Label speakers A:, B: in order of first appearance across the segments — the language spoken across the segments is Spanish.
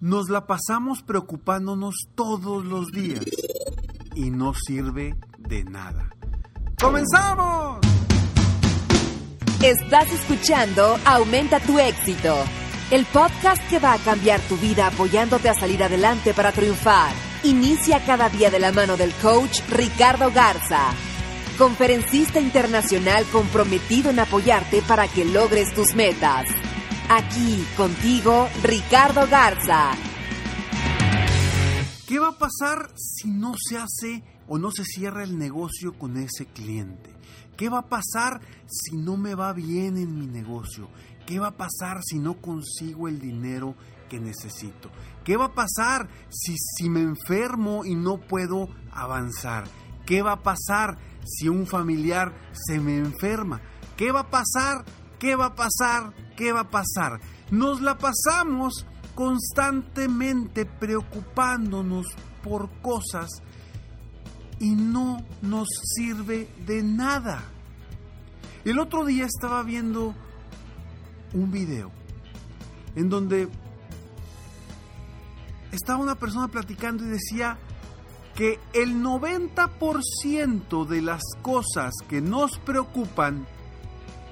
A: Nos la pasamos preocupándonos todos los días y no sirve de nada. ¡Comenzamos!
B: Estás escuchando Aumenta tu éxito, el podcast que va a cambiar tu vida apoyándote a salir adelante para triunfar. Inicia cada día de la mano del coach Ricardo Garza, conferencista internacional comprometido en apoyarte para que logres tus metas. Aquí contigo, Ricardo Garza.
A: ¿Qué va a pasar si no se hace o no se cierra el negocio con ese cliente? ¿Qué va a pasar si no me va bien en mi negocio? ¿Qué va a pasar si no consigo el dinero que necesito? ¿Qué va a pasar si, si me enfermo y no puedo avanzar? ¿Qué va a pasar si un familiar se me enferma? ¿Qué va a pasar ¿Qué va a pasar? ¿Qué va a pasar? Nos la pasamos constantemente preocupándonos por cosas y no nos sirve de nada. El otro día estaba viendo un video en donde estaba una persona platicando y decía que el 90% de las cosas que nos preocupan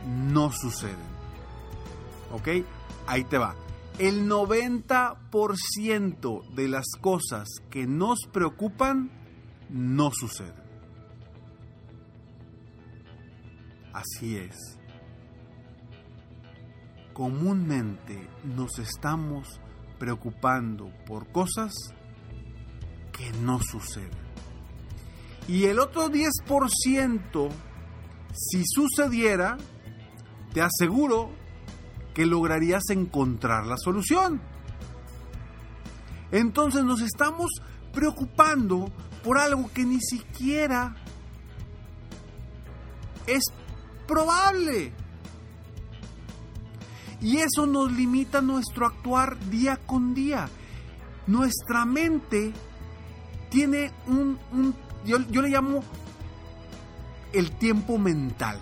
A: no suceden. ¿Ok? Ahí te va. El 90% de las cosas que nos preocupan no suceden. Así es. Comúnmente nos estamos preocupando por cosas que no suceden. Y el otro 10%, si sucediera, te aseguro que lograrías encontrar la solución. Entonces nos estamos preocupando por algo que ni siquiera es probable. Y eso nos limita nuestro actuar día con día. Nuestra mente tiene un, yo, yo, le llamo el tiempo mental,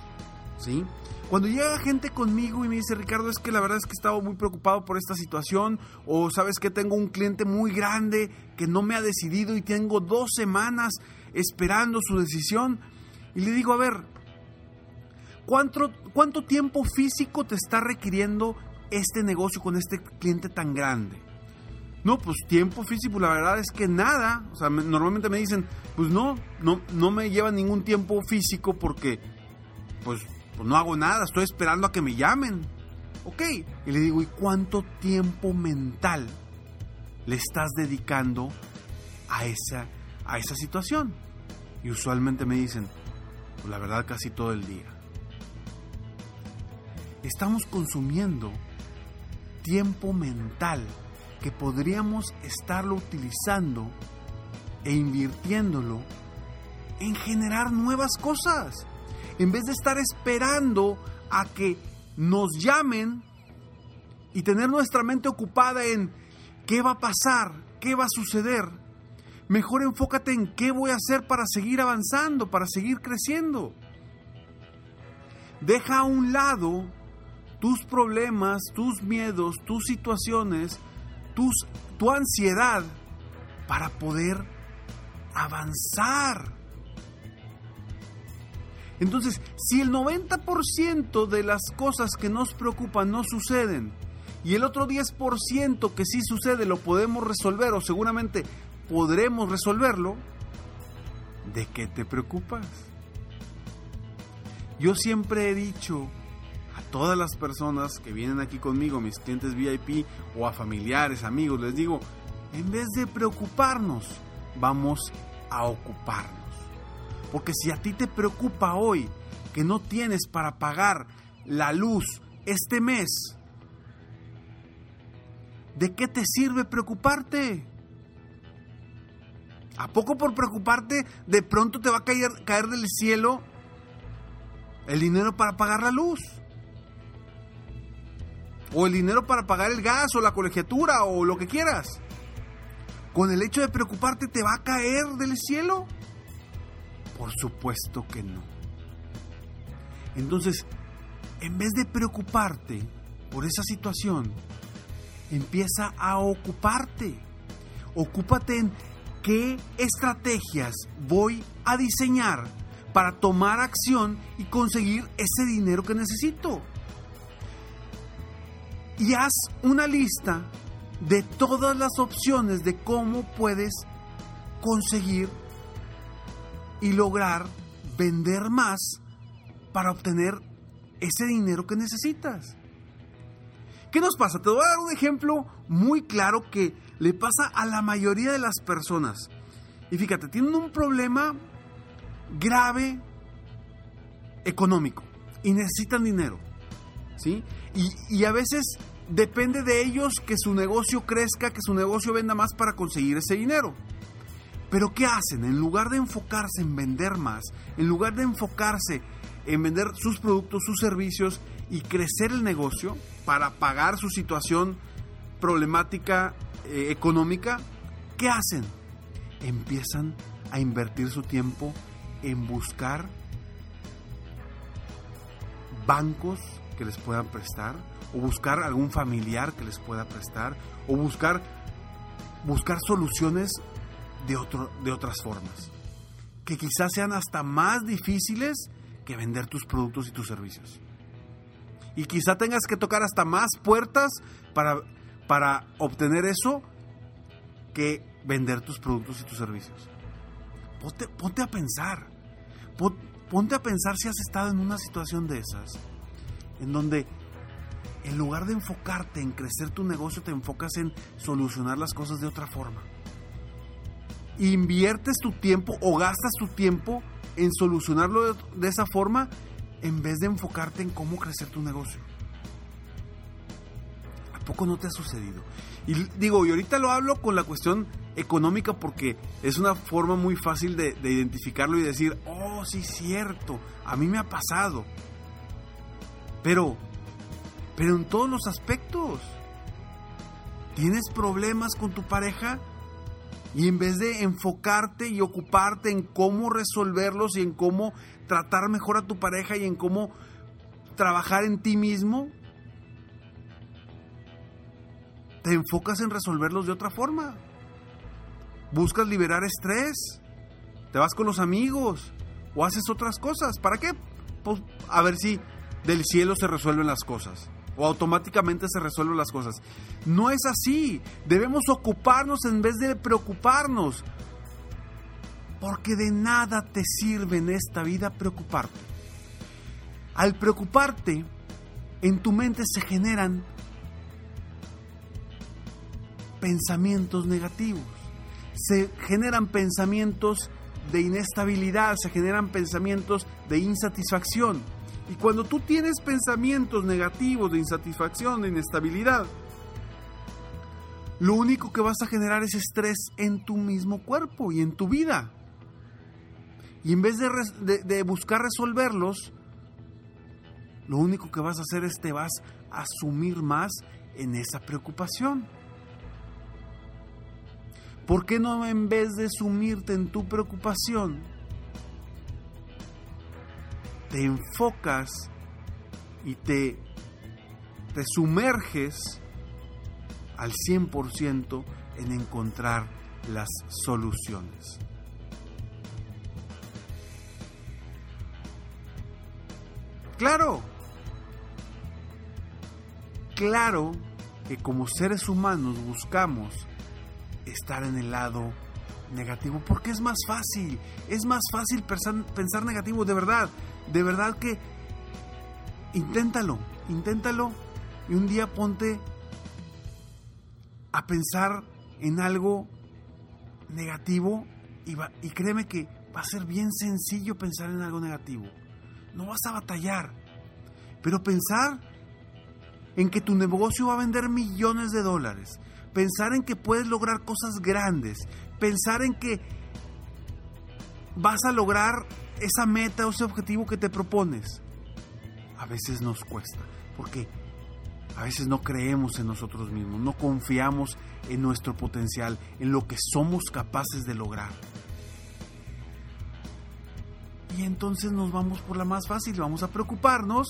A: ¿sí? Cuando llega gente conmigo y me dice, Ricardo, es que la verdad es que estaba muy preocupado por esta situación, o sabes que tengo un cliente muy grande que no me ha decidido y tengo dos semanas esperando su decisión, y le digo, a ver, ¿cuánto, cuánto tiempo físico te está requiriendo este negocio con este cliente tan grande? No, pues tiempo físico, la verdad es que nada. O sea, normalmente me dicen, pues no, no, no me lleva ningún tiempo físico porque, pues pues no hago nada, estoy esperando a que me llamen. Ok. Y le digo, ¿y cuánto tiempo mental le estás dedicando a esa, a esa situación? Y usualmente me dicen, pues la verdad casi todo el día. Estamos consumiendo tiempo mental que podríamos estarlo utilizando e invirtiéndolo en generar nuevas cosas en vez de estar esperando a que nos llamen y tener nuestra mente ocupada en qué va a pasar, qué va a suceder, mejor enfócate en qué voy a hacer para seguir avanzando, para seguir creciendo. Deja a un lado tus problemas, tus miedos, tus situaciones, tu ansiedad para poder avanzar. Entonces, si el 90% de las cosas que nos preocupan no suceden y el otro 10% que sí sucede lo podemos resolver o seguramente podremos resolverlo, ¿de qué te preocupas? Yo siempre he dicho a todas las personas que vienen aquí conmigo, mis clientes VIP o a familiares, amigos, les digo, en vez de preocuparnos, vamos a ocuparnos. Porque si a ti te preocupa hoy que no tienes para pagar la luz este mes, ¿de qué te sirve preocuparte? ¿A poco por preocuparte de pronto te va a caer, caer del cielo el dinero para pagar la luz? O el dinero para pagar el gas o la colegiatura o lo que quieras. ¿Con el hecho de preocuparte te va a caer del cielo? Por supuesto que no. Entonces, en vez de preocuparte por esa situación, empieza a ocuparte. Ocúpate en qué estrategias voy a diseñar para tomar acción y conseguir ese dinero que necesito. Y haz una lista de todas las opciones de cómo puedes conseguir y lograr vender más para obtener ese dinero que necesitas. ¿Qué nos pasa? Te voy a dar un ejemplo muy claro que le pasa a la mayoría de las personas. Y fíjate, tienen un problema grave económico y necesitan dinero. ¿sí? Y, y a veces depende de ellos que su negocio crezca, que su negocio venda más para conseguir ese dinero. Pero ¿qué hacen? En lugar de enfocarse en vender más, en lugar de enfocarse en vender sus productos, sus servicios y crecer el negocio para pagar su situación problemática eh, económica, ¿qué hacen? Empiezan a invertir su tiempo en buscar bancos que les puedan prestar o buscar algún familiar que les pueda prestar o buscar buscar soluciones de, otro, de otras formas que quizás sean hasta más difíciles que vender tus productos y tus servicios. Y quizá tengas que tocar hasta más puertas para, para obtener eso que vender tus productos y tus servicios. Ponte, ponte a pensar. Ponte a pensar si has estado en una situación de esas, en donde en lugar de enfocarte en crecer tu negocio, te enfocas en solucionar las cosas de otra forma. Inviertes tu tiempo o gastas tu tiempo en solucionarlo de, esa forma en vez de enfocarte en cómo crecer tu negocio. ¿A poco no te ha sucedido? Y digo, y ahorita lo hablo con la cuestión económica porque es una forma muy fácil de, de identificarlo y decir, oh, sí, cierto, a mí me ha pasado. Pero, pero en todos los aspectos. ¿Tienes problemas con tu pareja? Y en vez de enfocarte y ocuparte en cómo resolverlos y en cómo tratar mejor a tu pareja y en cómo trabajar en ti mismo, te enfocas en resolverlos de otra forma. Buscas liberar estrés, te vas con los amigos o haces otras cosas. ¿Para qué? Pues a ver si del cielo se resuelven las cosas o automáticamente se resuelven las cosas. No es así. Debemos ocuparnos en vez de preocuparnos. Porque de nada te sirve en esta vida preocuparte. Al preocuparte, en tu mente se generan pensamientos negativos. Se generan pensamientos de inestabilidad, se generan pensamientos de insatisfacción y cuando tú tienes pensamientos negativos de insatisfacción, de inestabilidad, lo único que vas a generar es estrés en tu mismo cuerpo y en tu vida. Y en vez de, buscar resolverlos, lo único que vas a hacer es te vas a sumir más en esa preocupación. ¿Por qué no en vez de sumirte en tu preocupación, te enfocas y te, te sumerges al 100% en encontrar las soluciones. Claro, claro que como seres humanos buscamos estar en el lado negativo porque es más fácil, es más fácil pensar, pensar negativo, de verdad, de verdad que inténtalo, inténtalo y un día ponte a pensar en algo negativo y, va, y créeme que va a ser bien sencillo pensar en algo negativo. No vas a batallar, pero pensar en que tu negocio va a vender millones de dólares, pensar en que puedes lograr cosas grandes, pensar en que vas a lograr esa meta o ese objetivo que te propones. A veces nos cuesta, porque a veces no creemos en nosotros mismos, no confiamos en nuestro potencial, en lo que somos capaces de lograr. Y entonces nos vamos por la más fácil, vamos a preocuparnos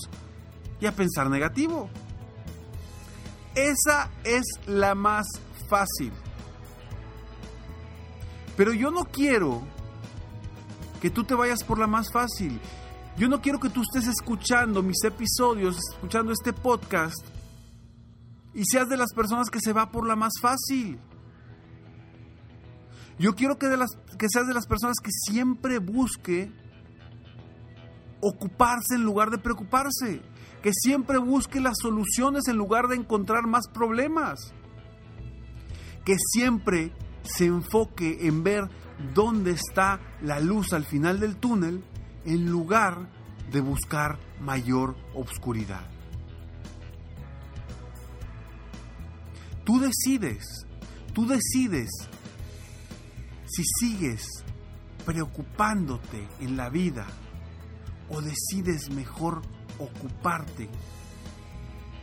A: y a pensar negativo. Esa es la más fácil. Pero yo no quiero que tú te vayas por la más fácil. Yo no quiero que tú estés escuchando mis episodios, escuchando este podcast y seas de las personas que se va por la más fácil. Yo quiero que, seas de las personas que siempre busque ocuparse en lugar de preocuparse, que siempre busque las soluciones en lugar de encontrar más problemas, que siempre se enfoque en ver dónde está la luz al final del túnel en lugar de buscar mayor obscuridad. Tú decides, tú decides si sigues preocupándote en la vida o decides mejor ocuparte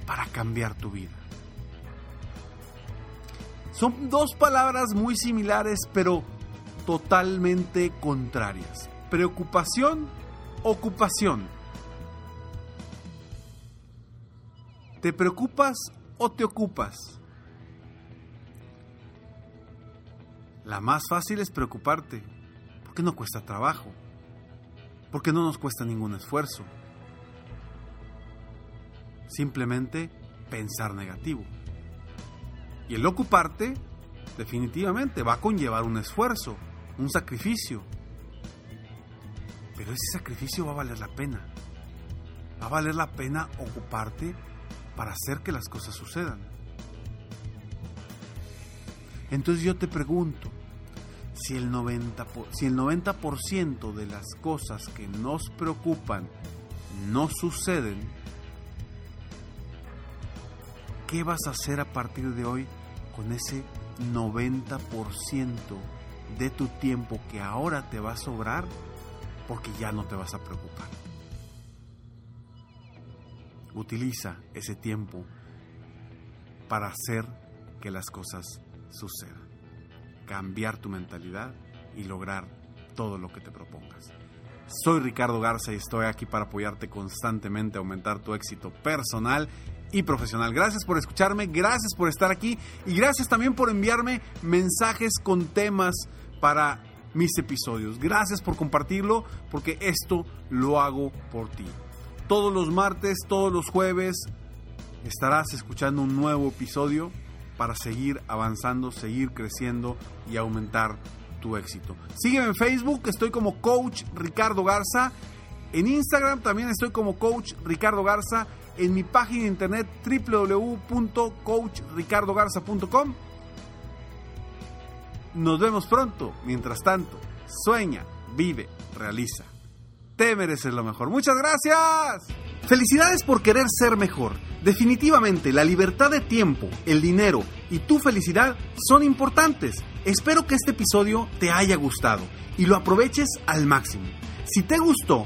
A: para cambiar tu vida. Son dos palabras muy similares pero totalmente contrarias. Preocupación, ocupación. ¿Te preocupas o te ocupas? La más fácil es preocuparte, porque no cuesta trabajo, porque no nos cuesta ningún esfuerzo. Simplemente pensar negativo. Y el ocuparte definitivamente va a conllevar un esfuerzo, un sacrificio. Pero ese sacrificio va a valer la pena. Va a valer la pena ocuparte para hacer que las cosas sucedan. Entonces yo te pregunto, si el 90%, si el 90 de las cosas que nos preocupan no suceden, ¿qué vas a hacer a partir de hoy con ese 90% de tu tiempo que ahora te va a sobrar porque ya no te vas a preocupar? Utiliza ese tiempo para hacer que las cosas sucedan. Cambiar tu mentalidad y lograr todo lo que te propongas. Soy Ricardo Garza y estoy aquí para apoyarte constantemente a aumentar tu éxito personal y profesional. Gracias por escucharme, gracias por estar aquí y gracias también por enviarme mensajes con temas para mis episodios. Gracias por compartirlo porque esto lo hago por ti. Todos los martes, todos los jueves estarás escuchando un nuevo episodio para seguir avanzando, seguir creciendo y aumentar tu éxito. Sígueme en Facebook, estoy como Coach Ricardo Garza. En Instagram también estoy como Coach Ricardo Garza. En mi página de internet www.coachricardogarza.com. Nos vemos pronto. Mientras tanto, sueña, vive, realiza. Te mereces lo mejor. Muchas gracias. Felicidades por querer ser mejor. Definitivamente la libertad de tiempo, el dinero y tu felicidad son importantes. Espero que este episodio te haya gustado y lo aproveches al máximo. Si te gustó,